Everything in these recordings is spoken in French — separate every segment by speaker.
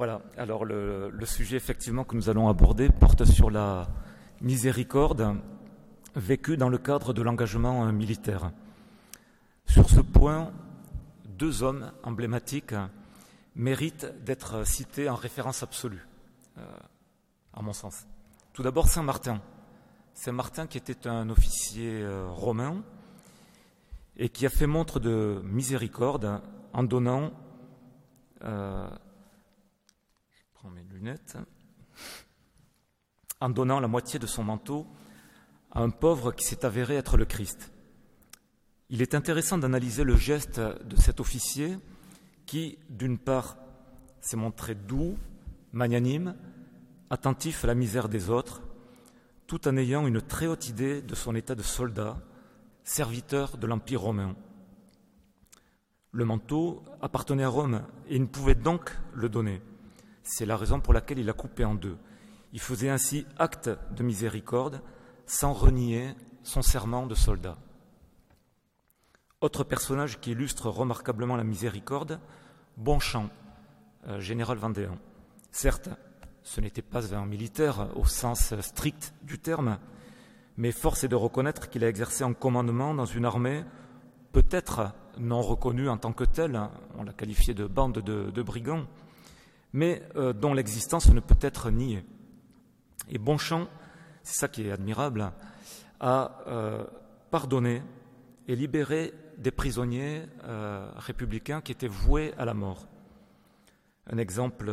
Speaker 1: Voilà, alors le, sujet effectivement que nous allons aborder porte sur la miséricorde vécue dans le cadre de l'engagement militaire. Sur ce point, deux hommes emblématiques méritent d'être cités en référence absolue, euh, à mon sens. Tout d'abord Saint Martin. Saint Martin qui était un officier euh, romain et qui a fait montre de miséricorde en donnant euh, En donnant la moitié de son manteau à un pauvre qui s'est avéré être le Christ. Il est intéressant d'analyser le geste de cet officier qui, d'une part, s'est montré doux, magnanime, attentif à la misère des autres, tout en ayant une très haute idée de son état de soldat, serviteur de l'Empire romain. Le manteau appartenait à Rome et il ne pouvait donc le donner. C'est la raison pour laquelle il l'a coupé en deux. Il faisait ainsi acte de miséricorde sans renier son serment de soldat. Autre personnage qui illustre remarquablement la miséricorde, Bonchamp, euh, général vendéen. Certes, ce n'était pas un militaire au sens strict du terme, mais force est de reconnaître qu'il a exercé un commandement dans une armée peut-être non reconnue en tant que telle, on l'a qualifié de bande de brigands, mais euh, dont l'existence ne peut être niée. Et Bonchamp, c'est ça qui est admirable, a euh, pardonné et libéré des prisonniers euh, républicains qui étaient voués à la mort. Un exemple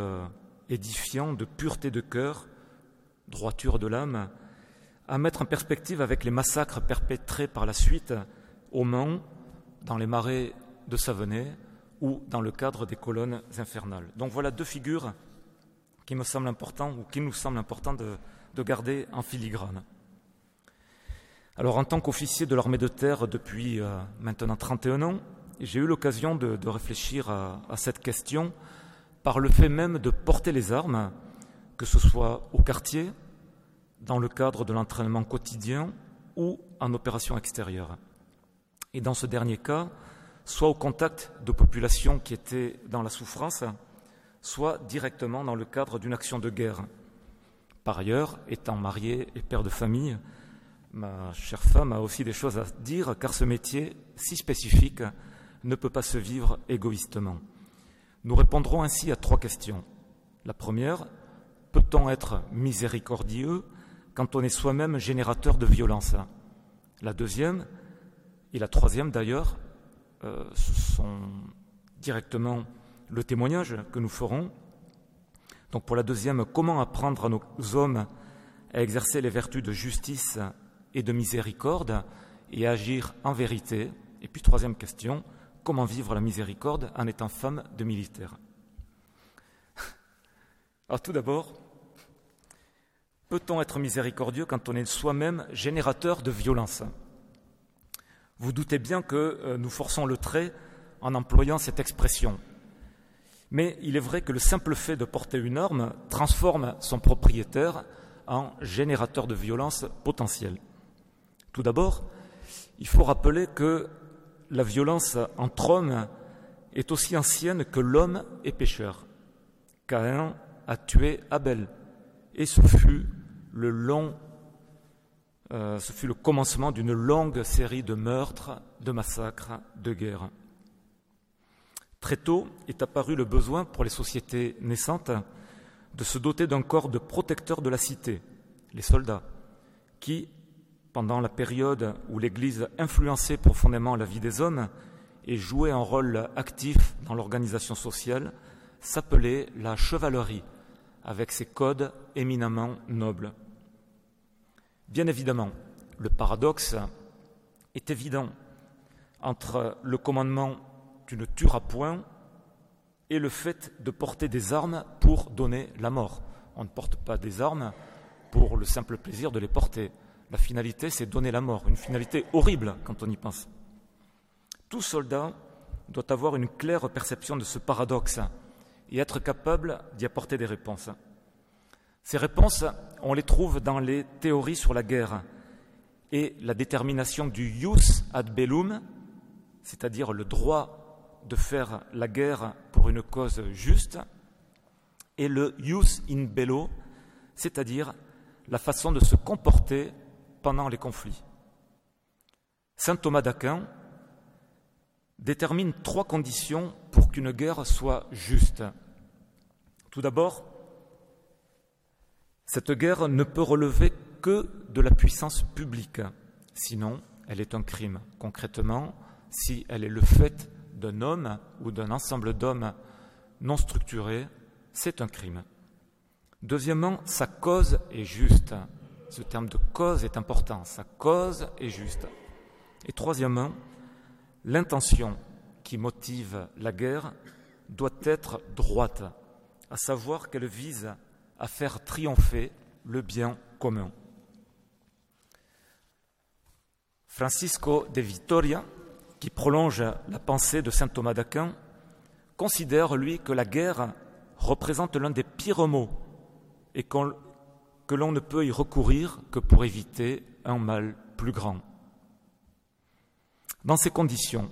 Speaker 1: édifiant de pureté de cœur, droiture de l'âme, à mettre en perspective avec les massacres perpétrés par la suite au Mans, dans les marais de Savenay, ou dans le cadre des colonnes infernales. Donc voilà deux figures qui me semblent importantes ou qui nous semblent importantes de, garder en filigrane. Alors en tant qu'officier de l'armée de terre depuis euh, maintenant 31 ans, j'ai eu l'occasion de, réfléchir à, à, cette question par le fait même de porter les armes, que ce soit au quartier, dans le cadre de l'entraînement quotidien ou en opération extérieure. Et dans ce dernier cas, soit au contact de populations qui étaient dans la souffrance, soit directement dans le cadre d'une action de guerre. Par ailleurs, étant marié et père de famille, ma chère femme a aussi des choses à dire car ce métier si spécifique ne peut pas se vivre égoïstement. Nous répondrons ainsi à trois questions. La première, peut-on être miséricordieux quand on est soi-même générateur de violence? La deuxième, et la troisième d'ailleurs, euh, ce sont directement le témoignage que nous ferons. Donc pour la deuxième, comment apprendre à nos hommes à exercer les vertus de justice et de miséricorde et à agir en vérité? Et puis troisième question, comment vivre la miséricorde en étant femme de militaire? Alors tout d'abord, peut-on être miséricordieux quand on est soi-même générateur de violence? Vous doutez bien que euh, nous forçons le trait en employant cette expression. Mais il est vrai que le simple fait de porter une arme transforme son propriétaire en générateur de violence potentielle. Tout d'abord, il faut rappeler que la violence entre hommes est aussi ancienne que l'homme est pécheur. Caïn a tué Abel, et ce fut le long euh, ce fut le commencement d'une longue série de meurtres, de massacres, de guerres. Très tôt est apparu le besoin pour les sociétés naissantes de se doter d'un corps de protecteurs de la cité, les soldats, qui, pendant la période où l'Église influençait profondément la vie des hommes et jouait un rôle actif dans l'organisation sociale, s'appelait la chevalerie, avec ses codes éminemment nobles. Bien évidemment, le paradoxe est évident entre le commandement tu ne tueras point et le fait de porter des armes pour donner la mort. On ne porte pas des armes pour le simple plaisir de les porter. La finalité, c'est donner la mort, une finalité horrible quand on y pense. Tout soldat doit avoir une claire perception de ce paradoxe et être capable d'y apporter des réponses. Ces réponses, on les trouve dans les théories sur la guerre et la détermination du jus ad bellum, c'est-à-dire le droit de faire la guerre pour une cause juste, et le jus in bello, c'est-à-dire la façon de se comporter pendant les conflits. Saint Thomas d'Aquin détermine trois conditions pour qu'une guerre soit juste. Tout d'abord, cette guerre ne peut relever que de la puissance publique, sinon elle est un crime. Concrètement, si elle est le fait d'un homme ou d'un ensemble d'hommes non structurés, c'est un crime. Deuxièmement, sa cause est juste. Ce terme de cause est important. Sa cause est juste. Et troisièmement, l'intention qui motive la guerre doit être droite, à savoir qu'elle vise à faire triompher le bien commun. Francisco de Vitoria, qui prolonge la pensée de saint Thomas d'Aquin, considère, lui, que la guerre représente l'un des pires maux et que l'on ne peut y recourir que pour éviter un mal plus grand. Dans ces conditions,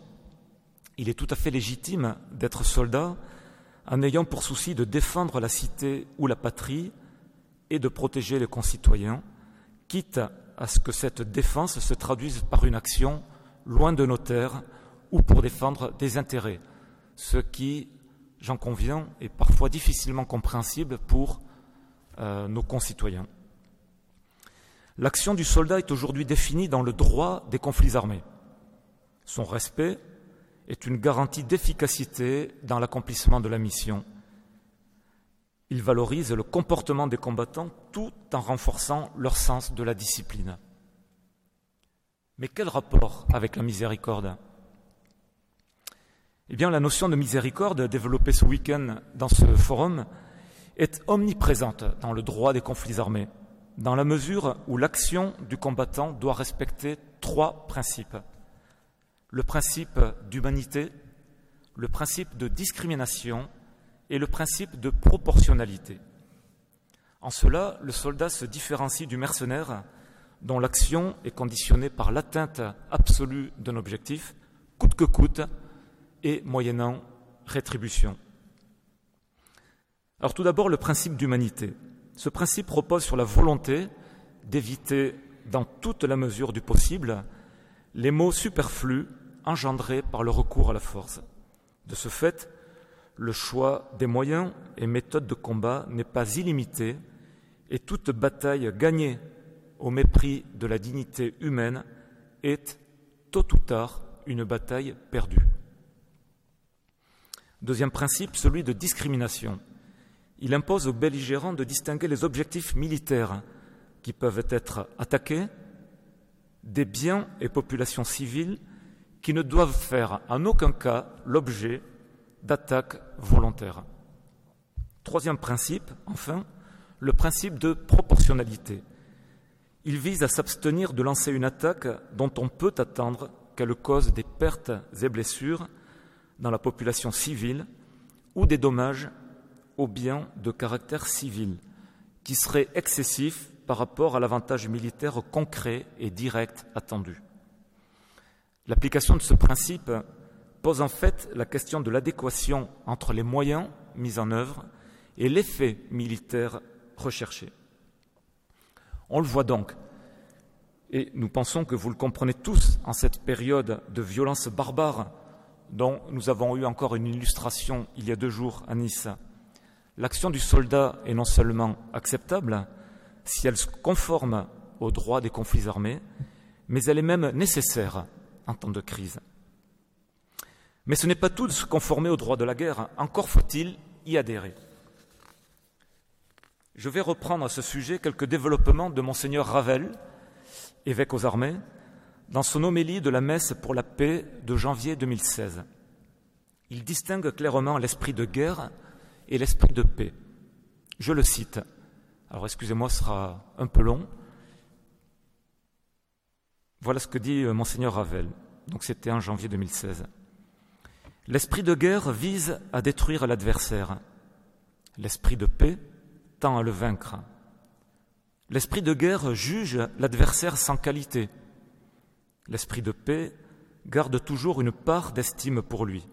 Speaker 1: il est tout à fait légitime d'être soldat en ayant pour souci de défendre la cité ou la patrie et de protéger les concitoyens, quitte à ce que cette défense se traduise par une action loin de nos terres ou pour défendre des intérêts, ce qui, j'en conviens, est parfois difficilement compréhensible pour euh, nos concitoyens. L'action du soldat est aujourd'hui définie dans le droit des conflits armés. Son respect est une garantie d'efficacité dans l'accomplissement de la mission. Il valorise le comportement des combattants tout en renforçant leur sens de la discipline. Mais quel rapport avec la miséricorde? Eh bien, la notion de miséricorde développée ce week-end dans ce forum est omniprésente dans le droit des conflits armés, dans la mesure où l'action du combattant doit respecter trois principes. Le principe d'humanité, le principe de discrimination et le principe de proportionnalité. En cela, le soldat se différencie du mercenaire dont l'action est conditionnée par l'atteinte absolue d'un objectif, coûte que coûte, et moyennant rétribution. Alors tout d'abord, le principe d'humanité. Ce principe repose sur la volonté d'éviter, dans toute la mesure du possible, les maux superflus engendrés par le recours à la force. De ce fait, le choix des moyens et méthodes de combat n'est pas illimité et toute bataille gagnée au mépris de la dignité humaine est, tôt ou tard, une bataille perdue. Deuxième principe, celui de discrimination. Il impose aux belligérants de distinguer les objectifs militaires qui peuvent être attaqués des biens et populations civiles qui ne doivent faire en aucun cas l'objet d'attaques volontaires. Troisième principe, enfin, le principe de proportionnalité. Il vise à s'abstenir de lancer une attaque dont on peut attendre qu'elle cause des pertes et blessures dans la population civile ou des dommages aux biens de caractère civil, qui seraient excessifs par rapport à l'avantage militaire concret et direct attendu. L'application de ce principe pose en fait la question de l'adéquation entre les moyens mis en œuvre et l'effet militaire recherché. On le voit donc, et nous pensons que vous le comprenez tous en cette période de violence barbare dont nous avons eu encore une illustration il y a deux jours à Nice. L'action du soldat est non seulement acceptable si elle se conforme aux droits des conflits armés, mais elle est même nécessaire en temps de crise. Mais ce n'est pas tout de se conformer aux droits de la guerre, encore faut-il y adhérer. Je vais reprendre à ce sujet quelques développements de monseigneur Ravel, évêque aux armées, dans son homélie de la messe pour la paix de janvier 2016. Il distingue clairement l'esprit de guerre et l'esprit de paix. Je le cite. Alors excusez-moi, ce sera un peu long. Voilà ce que dit euh, monseigneur Ravel. Donc c'était en janvier 2016. L'esprit de guerre vise à détruire l'adversaire. L'esprit de paix tend à le vaincre. L'esprit de guerre juge l'adversaire sans qualité. L'esprit de paix garde toujours une part d'estime pour lui.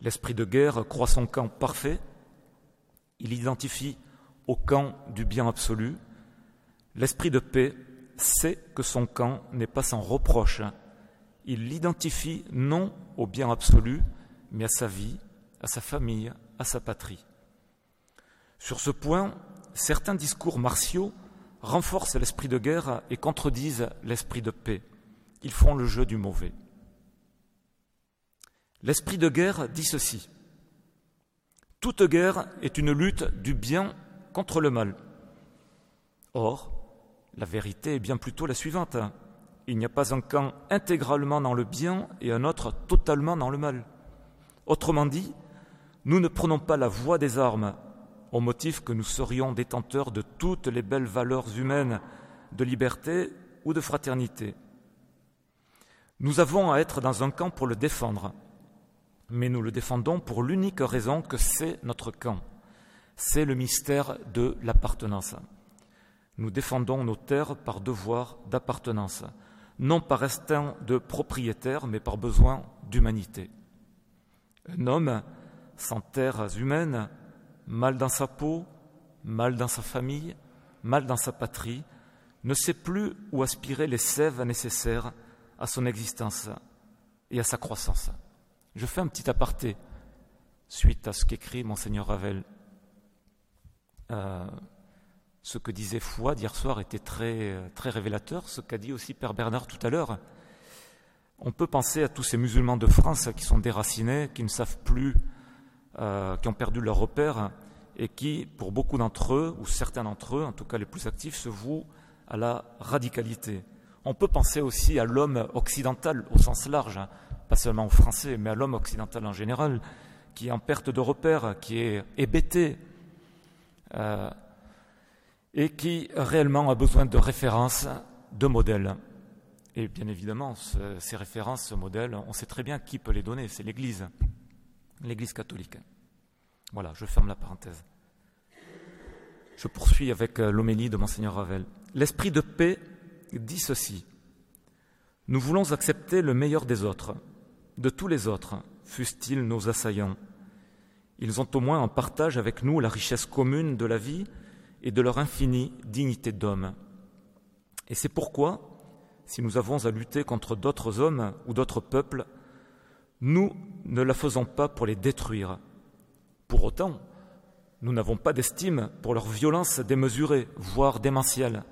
Speaker 1: L'esprit de guerre croit son camp parfait Il identifie au camp du bien absolu. L'esprit de paix sait que son camp n'est pas sans reproche. Il l'identifie non au bien absolu, mais à sa vie, à sa famille, à sa patrie. Sur ce point, certains discours martiaux renforcent l'esprit de guerre et contredisent l'esprit de paix. Ils font le jeu du mauvais. L'esprit de guerre dit ceci. Toute guerre est une lutte du bien contre le mal. Or, la vérité est bien plutôt la suivante. Il n'y a pas un camp intégralement dans le bien et un autre totalement dans le mal. Autrement dit, nous ne prenons pas la voie des armes au motif que nous serions détenteurs de toutes les belles valeurs humaines de liberté ou de fraternité. Nous avons à être dans un camp pour le défendre, mais nous le défendons pour l'unique raison que c'est notre camp. C'est le mystère de l'appartenance. Nous défendons nos terres par devoir d'appartenance, non par instinct de propriétaire, mais par besoin d'humanité. Un homme sans terres humaines mal dans sa peau, mal dans sa famille, mal dans sa patrie, ne sait plus où aspirer les sèves nécessaires à son existence et à sa croissance. Je fais un petit aparté suite à ce qu'écrit monseigneur Ravel. Euh, ce que disait Fouad hier soir était très, révélateur, ce qu'a dit aussi Père Bernard tout à l'heure. On peut penser à tous ces musulmans de France qui sont déracinés, qui ne savent plus euh, qui ont perdu leur repère et qui, pour beaucoup d'entre eux, ou certains d'entre eux, en tout cas les plus actifs, se vouent à la radicalité. On peut penser aussi à l'homme occidental au sens large, hein, pas seulement aux Français, mais à l'homme occidental en général, qui est en perte de repère, qui est hébété, euh, et qui réellement a besoin de références, de modèles. Et bien évidemment, ces références, ce modèle, on sait très bien qui peut les donner, c'est l'Église l'Église catholique. Voilà, je ferme la parenthèse. Je poursuis avec euh, l'homélie de Monseigneur Ravel. L'esprit de paix dit ceci. Nous voulons accepter le meilleur des autres, de tous les autres, fussent-ils nos assaillants. Ils ont au moins en partage avec nous la richesse commune de la vie et de leur infinie dignité d'homme. Et c'est pourquoi, si nous avons à lutter contre d'autres hommes ou d'autres peuples, nous ne la faisons pas pour les détruire. Pour autant, nous n'avons pas d'estime pour leur violence démesurée, voire démentielle.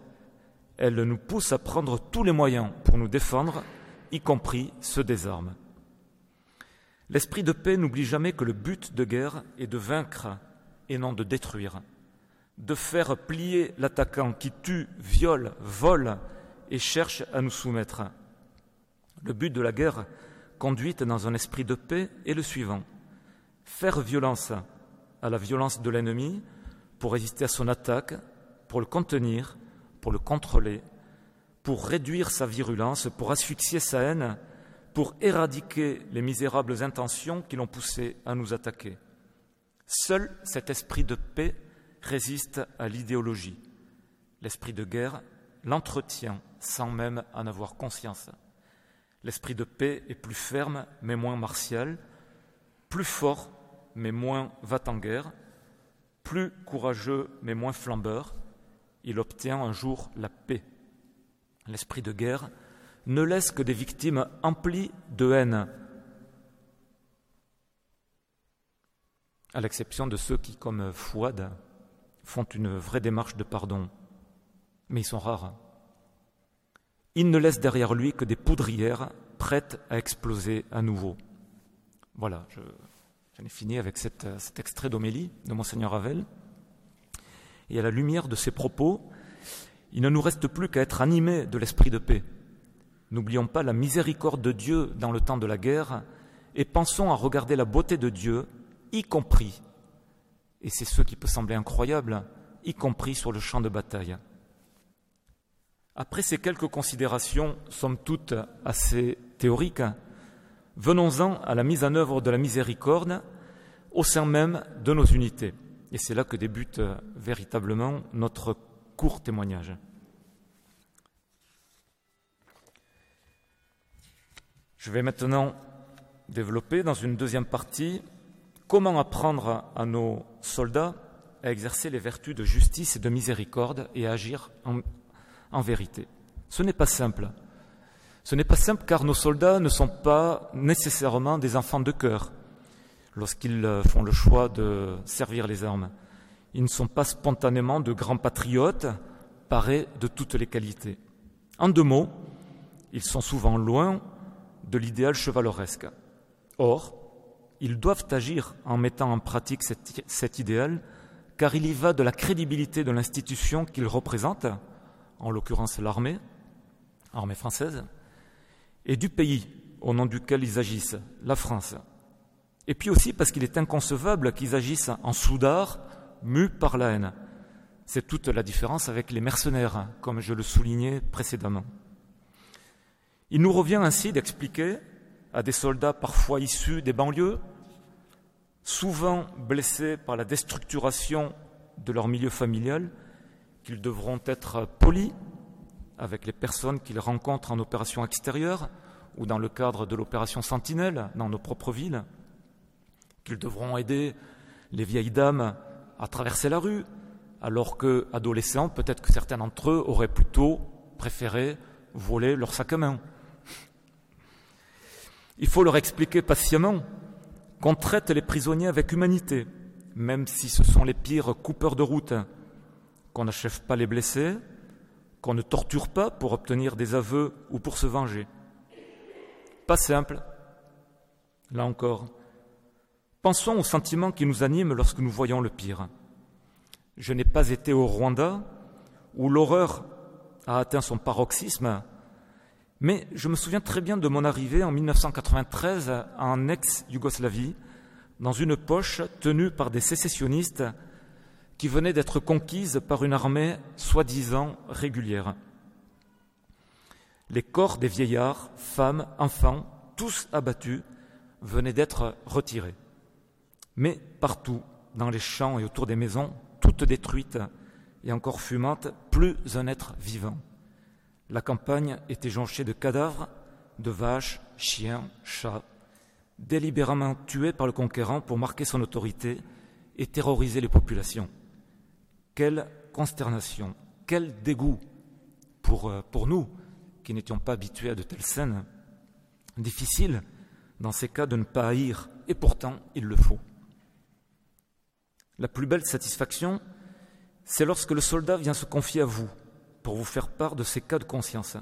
Speaker 1: Elle nous pousse à prendre tous les moyens pour nous défendre, y compris ceux des armes. L'esprit de paix n'oublie jamais que le but de guerre est de vaincre et non de détruire, de faire plier l'attaquant qui tue, viole, vole et cherche à nous soumettre. Le but de la guerre conduite dans un esprit de paix est le suivant. Faire violence à la violence de l'ennemi pour résister à son attaque, pour le contenir, pour le contrôler, pour réduire sa virulence, pour asphyxier sa haine, pour éradiquer les misérables intentions qui l'ont poussé à nous attaquer. Seul cet esprit de paix résiste à l'idéologie. L'esprit de guerre l'entretient sans même en avoir conscience. L'esprit de paix est plus ferme mais moins martial, plus fort mais moins va-t-en-guerre, plus courageux mais moins flambeur. Il obtient un jour la paix. L'esprit de guerre ne laisse que des victimes emplies de haine, à l'exception de ceux qui, comme Fouad, font une vraie démarche de pardon. Mais ils sont rares. Il ne laisse derrière lui que des poudrières prêtes à exploser à nouveau. Voilà, j'en ai fini avec cet extrait d'Homélie de Monseigneur Ravel. Et à la lumière de ces propos, il ne nous reste plus qu'à être animés de l'esprit de paix. N'oublions pas la miséricorde de Dieu dans le temps de la guerre et pensons à regarder la beauté de Dieu, y compris, et c'est ce qui peut sembler incroyable, y compris sur le champ de bataille. Après ces quelques considérations, somme toute assez théoriques, venons-en à la mise en œuvre de la miséricorde au sein même de nos unités. Et c'est là que débute véritablement notre court témoignage. Je vais maintenant développer dans une deuxième partie comment apprendre à nos soldats à exercer les vertus de justice et de miséricorde et à agir en, vérité? Ce n'est pas simple. Ce n'est pas simple car nos soldats ne sont pas nécessairement des enfants de cœur lorsqu'ils euh, font le choix de servir les armes. Ils ne sont pas spontanément de grands patriotes, parés de toutes les qualités. En deux mots, ils sont souvent loin de l'idéal chevaleresque. Or, ils doivent agir en mettant en pratique cet, idéal, car il y va de la crédibilité de l'institution qu'ils représentent, en l'occurrence l'armée, armée française, et du pays au nom duquel ils agissent, la France. Et puis aussi parce qu'il est inconcevable qu'ils agissent en soudard, mus par la haine. C'est toute la différence avec les mercenaires, comme je le soulignais précédemment. Il nous revient ainsi d'expliquer à des soldats parfois issus des banlieues, souvent blessés par la déstructuration de leur milieu familial, qu'ils devront être polis avec les personnes qu'ils rencontrent en opération extérieure ou dans le cadre de l'opération Sentinelle dans nos propres villes, qu'ils devront aider les vieilles dames à traverser la rue, alors que, adolescents, peut-être que certains d'entre eux auraient plutôt préféré voler leur sac à main. Il faut leur expliquer patiemment qu'on traite les prisonniers avec humanité, même si ce sont les pires coupeurs de route, qu'on n'achève pas les blessés, qu'on ne torture pas pour obtenir des aveux ou pour se venger. Pas simple, là encore. Pensons aux sentiments qui nous animent lorsque nous voyons le pire. Je n'ai pas été au Rwanda, où l'horreur a atteint son paroxysme, mais je me souviens très bien de mon arrivée en 1993 en ex-Yougoslavie, dans une poche tenue par des sécessionnistes qui venaient d'être conquises par une armée soi-disant régulière. Les corps des vieillards, femmes, enfants, tous abattus, venaient d'être retirés. Mais partout, dans les champs et autour des maisons, toutes détruites et encore fumantes, plus un être vivant. La campagne était jonchée de cadavres, de vaches, chiens, chats, délibérément tués par le conquérant pour marquer son autorité et terroriser les populations. Quelle consternation, quel dégoût pour, euh, pour nous qui n'étions pas habitués à de telles scènes. Difficile, dans ces cas, de ne pas haïr, et pourtant il le faut. La plus belle satisfaction, c'est lorsque le soldat vient se confier à vous pour vous faire part de ses cas de conscience.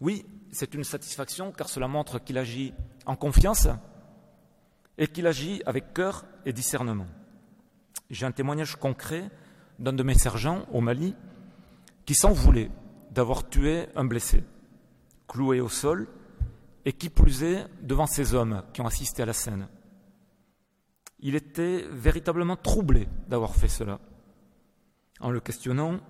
Speaker 1: Oui, c'est une satisfaction car cela montre qu'il agit en confiance et qu'il agit avec cœur et discernement. J'ai un témoignage concret d'un de mes sergents au Mali qui s'en voulait d'avoir tué un blessé, cloué au sol, et qui plus est devant ces hommes qui ont assisté à la scène. Il était véritablement troublé d'avoir fait cela. En le questionnant,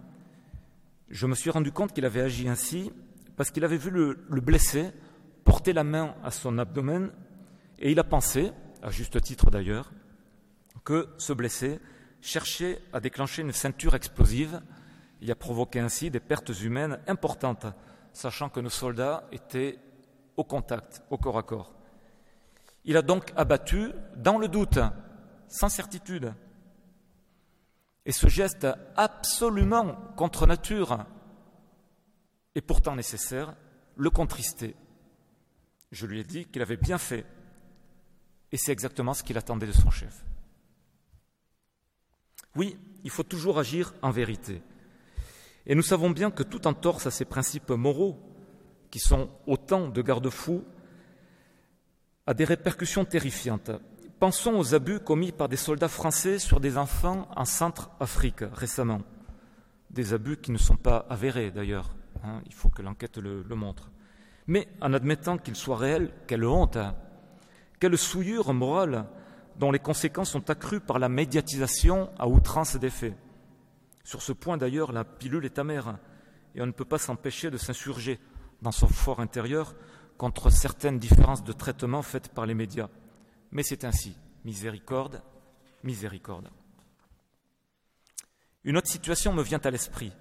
Speaker 1: je me suis rendu compte qu'il avait agi ainsi parce qu'il avait vu le, le, blessé porter la main à son abdomen et il a pensé, à juste titre d'ailleurs, que ce blessé cherchait à déclencher une ceinture explosive et a provoqué ainsi des pertes humaines importantes, sachant que nos soldats étaient au contact, au corps à corps. Il a donc abattu dans le doute, sans certitude. Et ce geste absolument contre nature et pourtant nécessaire le contristait. Je lui ai dit qu'il avait bien fait. Et c'est exactement ce qu'il attendait de son chef. Oui, il faut toujours agir en vérité. Et nous savons bien que tout entorse à ces principes moraux, qui sont autant de garde-fous, a des répercussions terrifiantes. Pensons aux abus commis par des soldats français sur des enfants en Centre-Afrique récemment. Des abus qui ne sont pas avérés d'ailleurs. Hein, il faut que l'enquête le, montre. Mais en admettant qu'ils soient réels, quelle honte, hein, quelle souillure morale dont les conséquences sont accrues par la médiatisation à outrance des faits. Sur ce point, d'ailleurs, la pilule est amère, et on ne peut pas s'empêcher de s'insurger dans son fort intérieur contre certaines différences de traitement faites par les médias. Mais c'est ainsi. Miséricorde, miséricorde. Une autre situation me vient à l'esprit.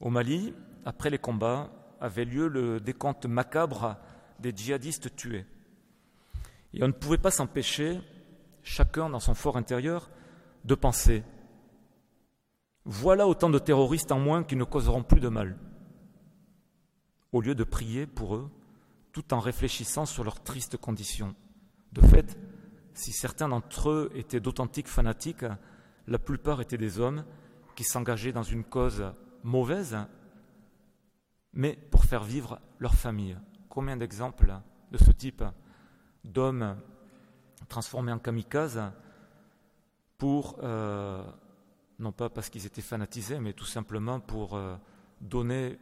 Speaker 1: Au Mali, après les combats, avait lieu le décompte macabre des djihadistes tués. Et on ne pouvait pas s'empêcher, chacun dans son fort intérieur, de penser Voilà autant de terroristes en moins qui ne causeront plus de mal. Au lieu de prier pour eux, tout en réfléchissant sur leurs tristes conditions. De fait, si certains d'entre eux étaient d'authentiques fanatiques, la plupart étaient des hommes qui s'engageaient dans une cause mauvaise, mais pour faire vivre leur famille. Combien d'exemples de ce type d'hommes transformés en kamikazes pour, euh, non pas parce qu'ils étaient fanatisés, mais tout simplement pour euh, donner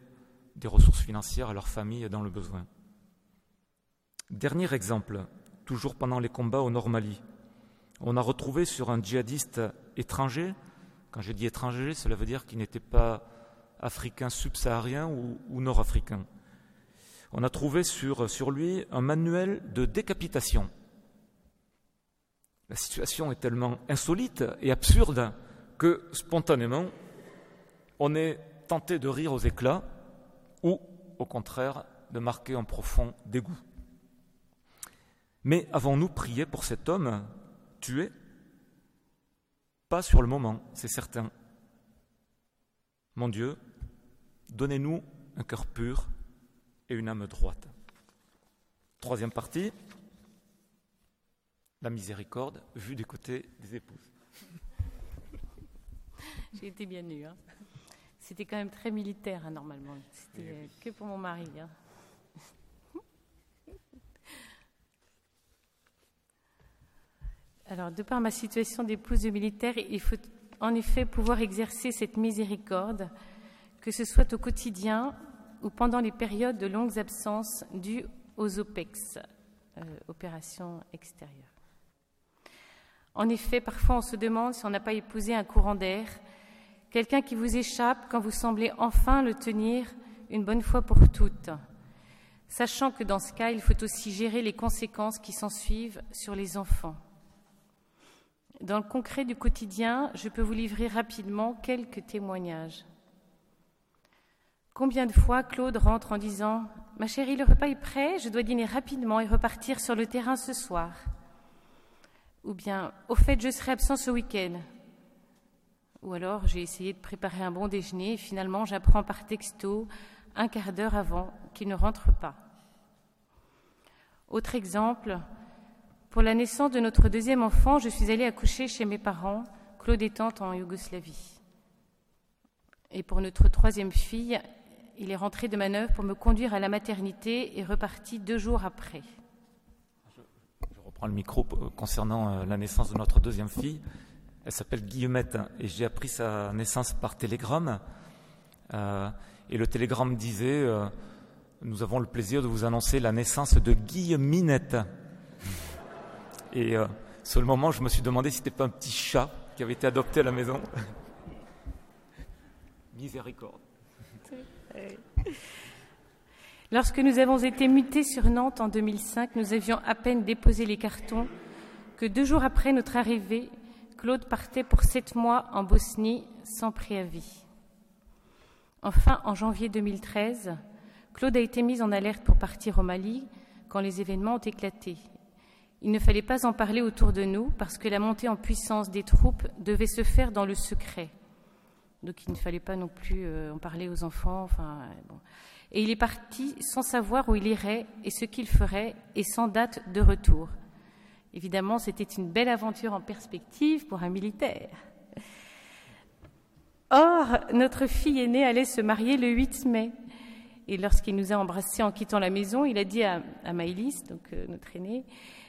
Speaker 1: des ressources financières à leur famille dans le besoin. Dernier exemple, toujours pendant les combats au Nord Mali. On a retrouvé sur un djihadiste étranger, quand je dis étranger, cela veut dire qu'il n'était pas africain subsaharien ou, nord-africain. On a trouvé sur lui un manuel de décapitation. La situation est tellement insolite et absurde que spontanément, on est tenté de rire aux éclats ou, au contraire, de marquer un profond dégoût. Mais avons-nous prié pour cet homme tué? Pas sur le moment, c'est certain. Mon Dieu, donnez-nous un cœur pur et une âme droite. Troisième partie, la miséricorde vue du côté des épouses.
Speaker 2: J'ai été bien nue. Hein. C'était quand même très militaire, hein, normalement. C'était euh, que pour mon mari. Hein. De par ma situation d'épouse de militaire, il faut en effet pouvoir exercer cette miséricorde, que ce soit au quotidien ou pendant les périodes de longues absences dues aux OPEX, euh, opérations extérieures. En effet, parfois on se demande si on n'a pas épousé un courant d'air, quelqu'un qui vous échappe quand vous semblez enfin le tenir une bonne fois pour toutes, sachant que dans ce cas, il faut aussi gérer les conséquences qui s'ensuivent sur les enfants. Dans le concret du quotidien, je peux vous livrer rapidement quelques témoignages. Combien de fois Claude rentre en disant Ma chérie, le repas est prêt, je dois dîner rapidement et repartir sur le terrain ce soir. Ou bien Au fait, je serai absent ce week-end. Ou alors j'ai essayé de préparer un bon déjeuner et finalement j'apprends par texto un quart d'heure avant qu'il ne rentre pas. Autre exemple, pour la naissance de notre deuxième enfant, je suis allée accoucher chez mes parents, Claude étant en Yougoslavie. Et pour notre troisième fille, il est rentré de manœuvre pour me conduire à la maternité et reparti deux jours après.
Speaker 1: Je, reprends le micro concernant euh, la naissance de notre deuxième fille. Elle s'appelle Guillemette et j'ai appris sa naissance par télégramme. Euh, et le télégramme disait euh, Nous avons le plaisir de vous annoncer la naissance de Guilleminette. Et euh, sur le moment, je me suis demandé si c'était pas un petit chat qui avait été adopté à la maison. Miséricorde.
Speaker 2: Lorsque nous avons été mutés sur Nantes en 2005, nous avions à peine déposé les cartons que deux jours après notre arrivée, Claude partait pour sept mois en Bosnie sans préavis. Enfin, en janvier 2013, Claude a été mis en alerte pour partir au Mali quand les événements ont éclaté il ne fallait pas en parler autour de nous parce que la montée en puissance des troupes devait se faire dans le secret. Donc il ne fallait pas non plus euh, en parler aux enfants. Et il est parti sans savoir où il irait et ce qu'il ferait et sans date de retour. Évidemment, c'était une belle aventure en perspective pour un militaire. Or, notre fille aînée allait se marier le 8 mai. Et lorsqu'il nous a embrassés en quittant la maison, il a dit à, à Maïlis, donc euh, notre aînée,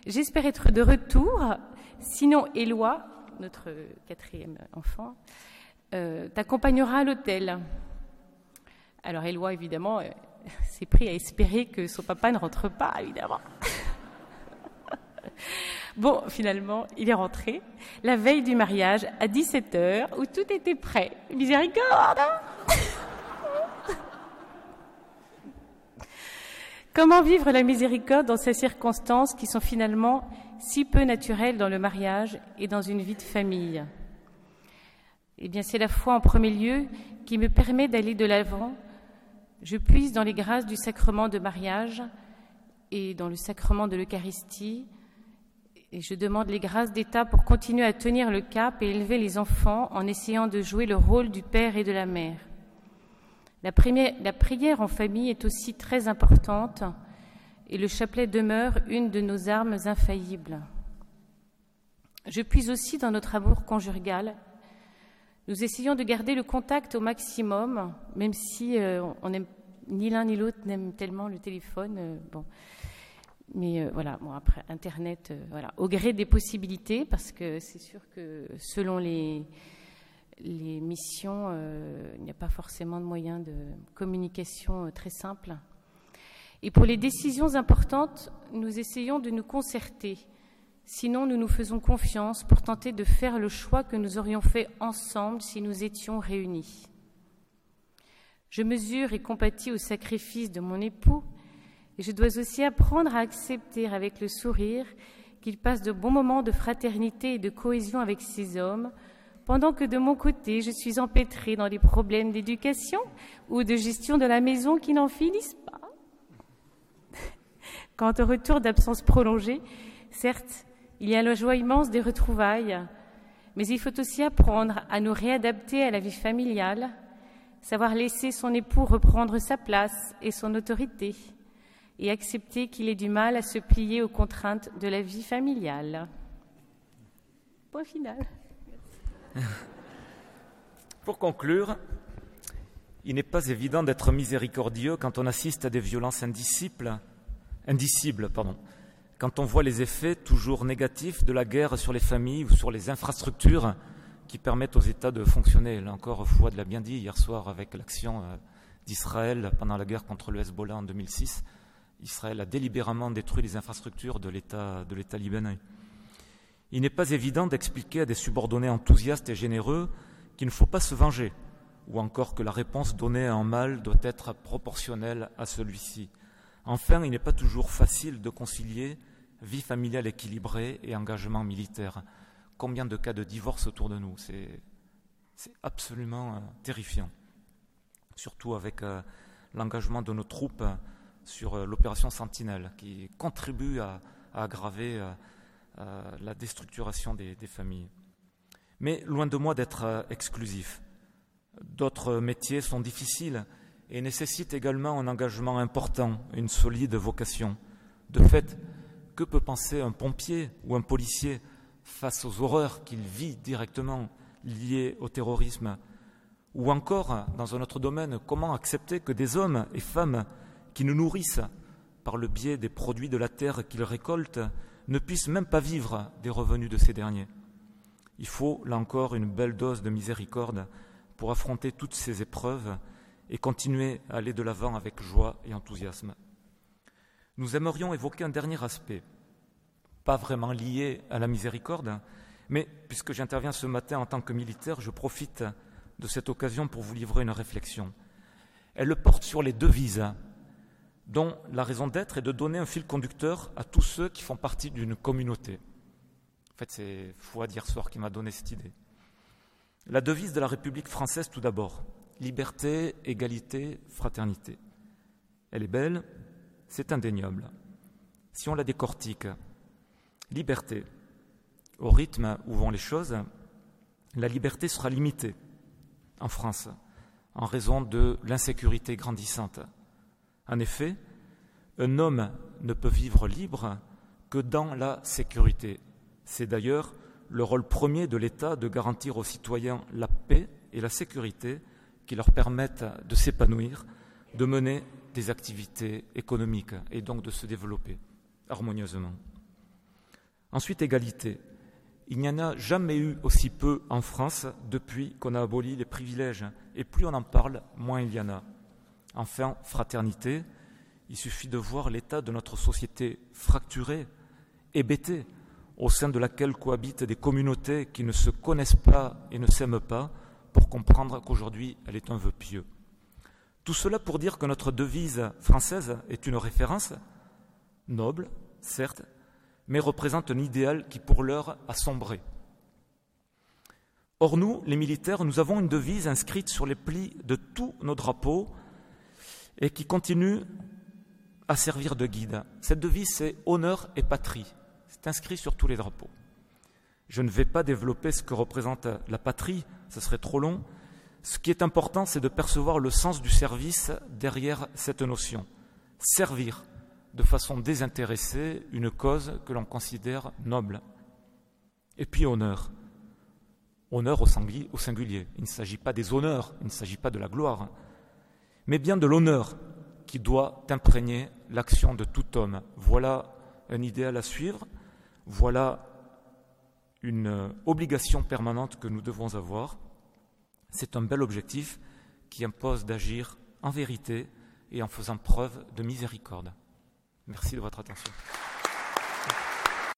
Speaker 2: J'espère être de retour. Sinon, Éloi, notre quatrième enfant, euh, t'accompagnera à l'hôtel. Alors, Éloi, évidemment, euh, s'est pris à espérer que son papa ne rentre pas, évidemment. bon, finalement, il est rentré la veille du mariage à 17h où tout était prêt. Miséricorde! Comment vivre la miséricorde dans ces circonstances qui sont finalement si peu naturelles dans le mariage et dans une vie de famille? Eh bien, c'est la foi en premier lieu qui me permet d'aller de l'avant. Je puise dans les grâces du sacrement de mariage et dans le sacrement de l'Eucharistie Et je demande les grâces d'État pour continuer à tenir le cap et élever les enfants en essayant de jouer le rôle du père et de la mère. La, prière en famille est aussi très importante et le chapelet demeure une de nos armes infaillibles. Je puis aussi dans notre amour conjugal. Nous essayons de garder le contact au maximum, même si euh, on ni l'un ni l'autre n'aime tellement le téléphone. Euh, bon. Mais euh, voilà, bon, après, Internet, voilà, au gré des possibilités, parce que c'est sûr que selon les, les missions, il n'y a pas forcément de moyens de communication très simples. Et pour les décisions importantes, nous essayons de nous concerter. Sinon, nous nous faisons confiance pour tenter de faire le choix que nous aurions fait ensemble si nous étions réunis. Je mesure et compatis au sacrifice de mon époux, et je dois aussi apprendre à accepter avec le sourire qu'il passe de bons moments de fraternité et de cohésion avec ses hommes, pendant que de mon côté, je suis empêtrée dans des problèmes d'éducation ou de gestion de la maison qui n'en finissent pas. Quant au retour d'absence prolongée, certes, il y a la joie immense des retrouvailles, mais il faut aussi apprendre à nous réadapter à la vie familiale, savoir laisser son époux reprendre sa place et son autorité, et accepter qu'il ait du mal à se plier aux contraintes de la vie familiale. Point final.
Speaker 1: Pour conclure, il n'est pas évident d'être miséricordieux quand on assiste à des violences indisciples indicible. Pardon. Quand on voit les effets toujours négatifs de la guerre sur les familles ou sur les infrastructures qui permettent aux États de fonctionner. Là encore, Fouad l'a bien dit hier soir avec l'action euh, d'Israël pendant la guerre contre le Hezbollah en 2006. Israël a délibérément détruit les infrastructures de l'État libanais. Il n'est pas évident d'expliquer à des subordonnés enthousiastes et généreux qu'il ne faut pas se venger, ou encore que la réponse donnée à un mal doit être proportionnelle à celui-ci. Enfin, il n'est pas toujours facile de concilier vie familiale équilibrée et engagement militaire. Combien de cas de divorce autour de nous? C'est absolument euh, terrifiant, surtout avec euh, l'engagement de nos troupes sur euh, l'opération Sentinelle, qui contribue à, aggraver la déstructuration des, des, familles. Mais loin de moi d'être exclusif. D'autres métiers sont difficiles et nécessite également un engagement important, une solide vocation. De fait, que peut penser un pompier ou un policier face aux horreurs qu'il vit directement liées au terrorisme? Ou encore, dans un autre domaine, comment accepter que des hommes et femmes qui nous nourrissent par le biais des produits de la terre qu'ils récoltent ne puissent même pas vivre des revenus de ces derniers Il faut, là encore, une belle dose de miséricorde pour affronter toutes ces épreuves et continuer à aller de l'avant avec joie et enthousiasme. Nous aimerions évoquer un dernier aspect, pas vraiment lié à la miséricorde, mais puisque j'interviens ce matin en tant que militaire, je profite de cette occasion pour vous livrer une réflexion. Elle porte sur les devises, dont la raison d'être est de donner un fil conducteur à tous ceux qui font partie d'une communauté. En fait, c'est Fouad hier soir qui m'a donné cette idée. La devise de la République française tout d'abord, liberté, égalité, fraternité. Elle est belle, c'est indéniable. Si on la décortique, liberté, au rythme où vont les choses, la liberté sera limitée en France en raison de l'insécurité grandissante. En effet, un homme ne peut vivre libre que dans la sécurité. C'est d'ailleurs le rôle premier de l'État de garantir aux citoyens la paix et la sécurité qui leur permettent de s'épanouir, de mener des activités économiques et donc de se développer harmonieusement. Ensuite, égalité. Il n'y en a jamais eu aussi peu en France depuis qu'on a aboli les privilèges. Et plus on en parle, moins il y en a. Enfin, fraternité. Il suffit de voir l'état de notre société fracturée, hébétée, au sein de laquelle cohabitent des communautés qui ne se connaissent pas et ne s'aiment pas, pour comprendre qu'aujourd'hui elle est un vœu pieux. Tout cela pour dire que notre devise française est une référence, noble, certes, mais représente un idéal qui pour l'heure a sombré. Or nous, les militaires, nous avons une devise inscrite sur les plis de tous nos drapeaux et qui continue à servir de guide. Cette devise, c'est honneur et patrie. c'est inscrit sur tous les drapeaux. Je ne vais pas développer ce que représente la patrie, ce serait trop long. Ce qui est important, c'est de percevoir le sens du service derrière cette notion. Servir de façon désintéressée une cause que l'on considère noble. Et puis honneur. Honneur au singulier. Il ne s'agit pas des honneurs, il ne s'agit pas de la gloire, mais bien de l'honneur qui doit imprégner l'action de tout homme. Voilà un idéal à suivre, voilà une obligation permanente que nous devons avoir. C'est un bel objectif qui impose d'agir en vérité et en faisant preuve de miséricorde. Merci de votre attention.